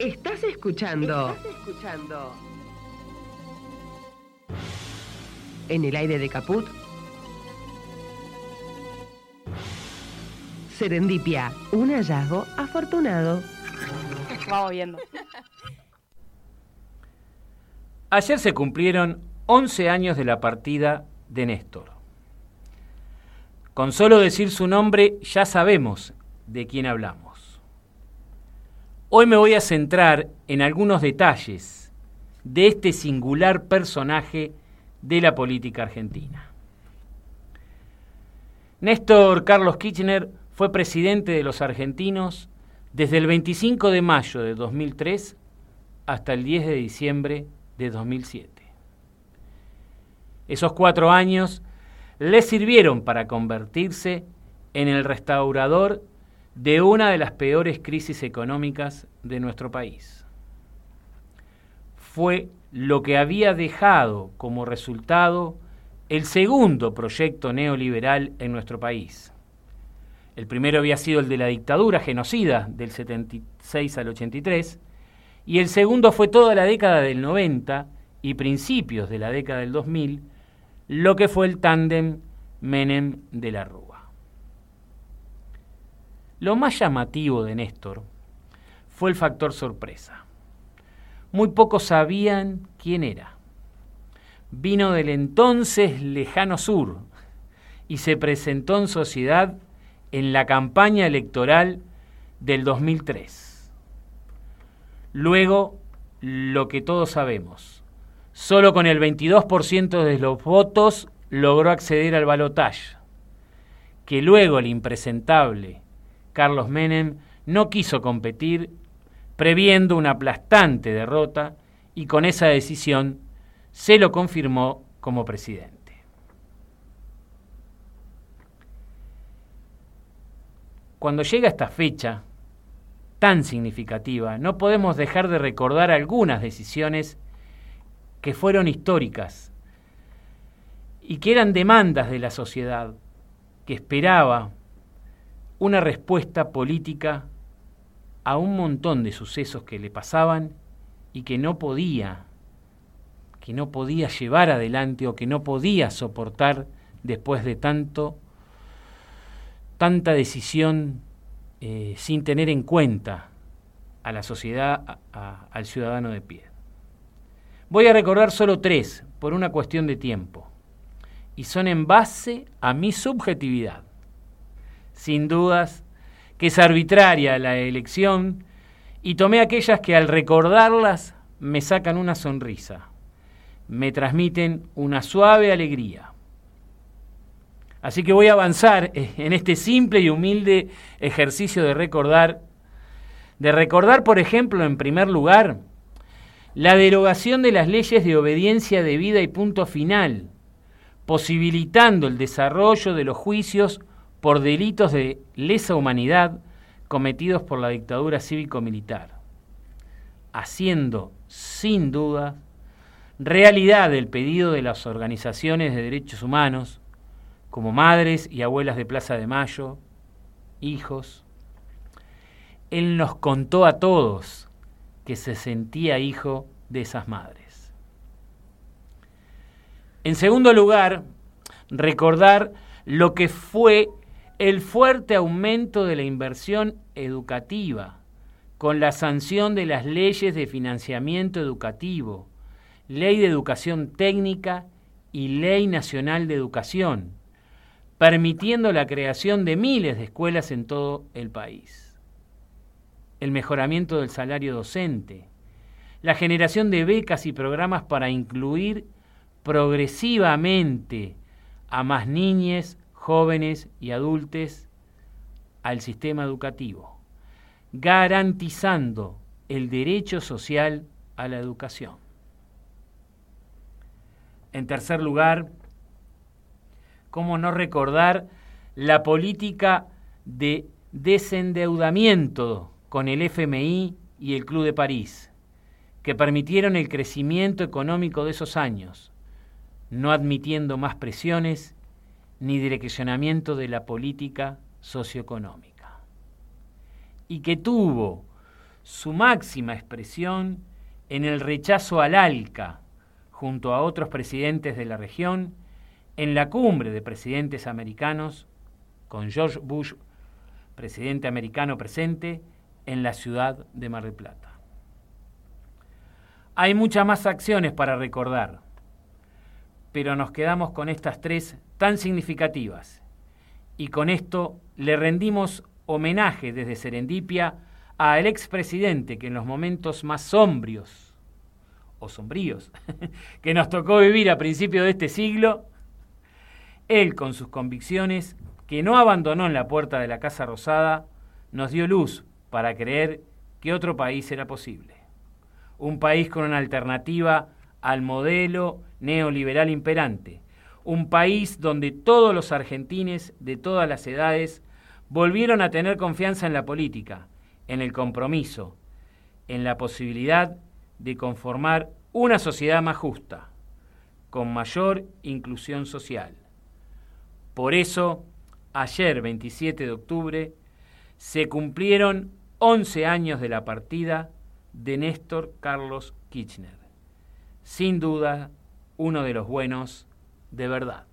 Estás escuchando. Estás escuchando. En el aire de Caput. Serendipia, un hallazgo afortunado. Vamos viendo. Ayer se cumplieron 11 años de la partida de Néstor. Con solo decir su nombre ya sabemos de quién hablamos. Hoy me voy a centrar en algunos detalles de este singular personaje de la política argentina. Néstor Carlos Kirchner fue presidente de los argentinos desde el 25 de mayo de 2003 hasta el 10 de diciembre de 2007. Esos cuatro años le sirvieron para convertirse en el restaurador de una de las peores crisis económicas de nuestro país. Fue lo que había dejado como resultado el segundo proyecto neoliberal en nuestro país. El primero había sido el de la dictadura genocida del 76 al 83 y el segundo fue toda la década del 90 y principios de la década del 2000, lo que fue el tándem Menem de la Rúa. Lo más llamativo de Néstor fue el factor sorpresa. Muy pocos sabían quién era. Vino del entonces lejano sur y se presentó en sociedad en la campaña electoral del 2003. Luego, lo que todos sabemos, solo con el 22% de los votos logró acceder al balotaje, que luego el impresentable Carlos Menem no quiso competir, previendo una aplastante derrota y con esa decisión se lo confirmó como presidente. Cuando llega esta fecha tan significativa, no podemos dejar de recordar algunas decisiones que fueron históricas y que eran demandas de la sociedad, que esperaba una respuesta política a un montón de sucesos que le pasaban y que no podía, que no podía llevar adelante o que no podía soportar después de tanto tanta decisión eh, sin tener en cuenta a la sociedad, al ciudadano de pie. Voy a recordar solo tres, por una cuestión de tiempo, y son en base a mi subjetividad. Sin dudas que es arbitraria la elección, y tomé aquellas que al recordarlas me sacan una sonrisa, me transmiten una suave alegría. Así que voy a avanzar en este simple y humilde ejercicio de recordar, de recordar, por ejemplo, en primer lugar, la derogación de las leyes de obediencia debida y punto final, posibilitando el desarrollo de los juicios por delitos de lesa humanidad cometidos por la dictadura cívico-militar, haciendo, sin duda, realidad el pedido de las organizaciones de derechos humanos, como madres y abuelas de Plaza de Mayo, hijos. Él nos contó a todos que se sentía hijo de esas madres. En segundo lugar, recordar lo que fue el fuerte aumento de la inversión educativa con la sanción de las leyes de financiamiento educativo, ley de educación técnica y ley nacional de educación, permitiendo la creación de miles de escuelas en todo el país. El mejoramiento del salario docente, la generación de becas y programas para incluir progresivamente a más niñas, jóvenes y adultos al sistema educativo, garantizando el derecho social a la educación. En tercer lugar, ¿Cómo no recordar la política de desendeudamiento con el FMI y el Club de París, que permitieron el crecimiento económico de esos años, no admitiendo más presiones ni direccionamiento de la política socioeconómica, y que tuvo su máxima expresión en el rechazo al ALCA, junto a otros presidentes de la región, en la cumbre de presidentes americanos, con George Bush, presidente americano presente, en la ciudad de Mar del Plata. Hay muchas más acciones para recordar, pero nos quedamos con estas tres tan significativas. Y con esto le rendimos homenaje desde Serendipia al expresidente que en los momentos más sombrios o sombríos que nos tocó vivir a principios de este siglo, él con sus convicciones, que no abandonó en la puerta de la Casa Rosada, nos dio luz para creer que otro país era posible. Un país con una alternativa al modelo neoliberal imperante. Un país donde todos los argentines de todas las edades volvieron a tener confianza en la política, en el compromiso, en la posibilidad de conformar una sociedad más justa, con mayor inclusión social. Por eso, ayer 27 de octubre, se cumplieron 11 años de la partida de Néstor Carlos Kirchner. Sin duda, uno de los buenos de verdad.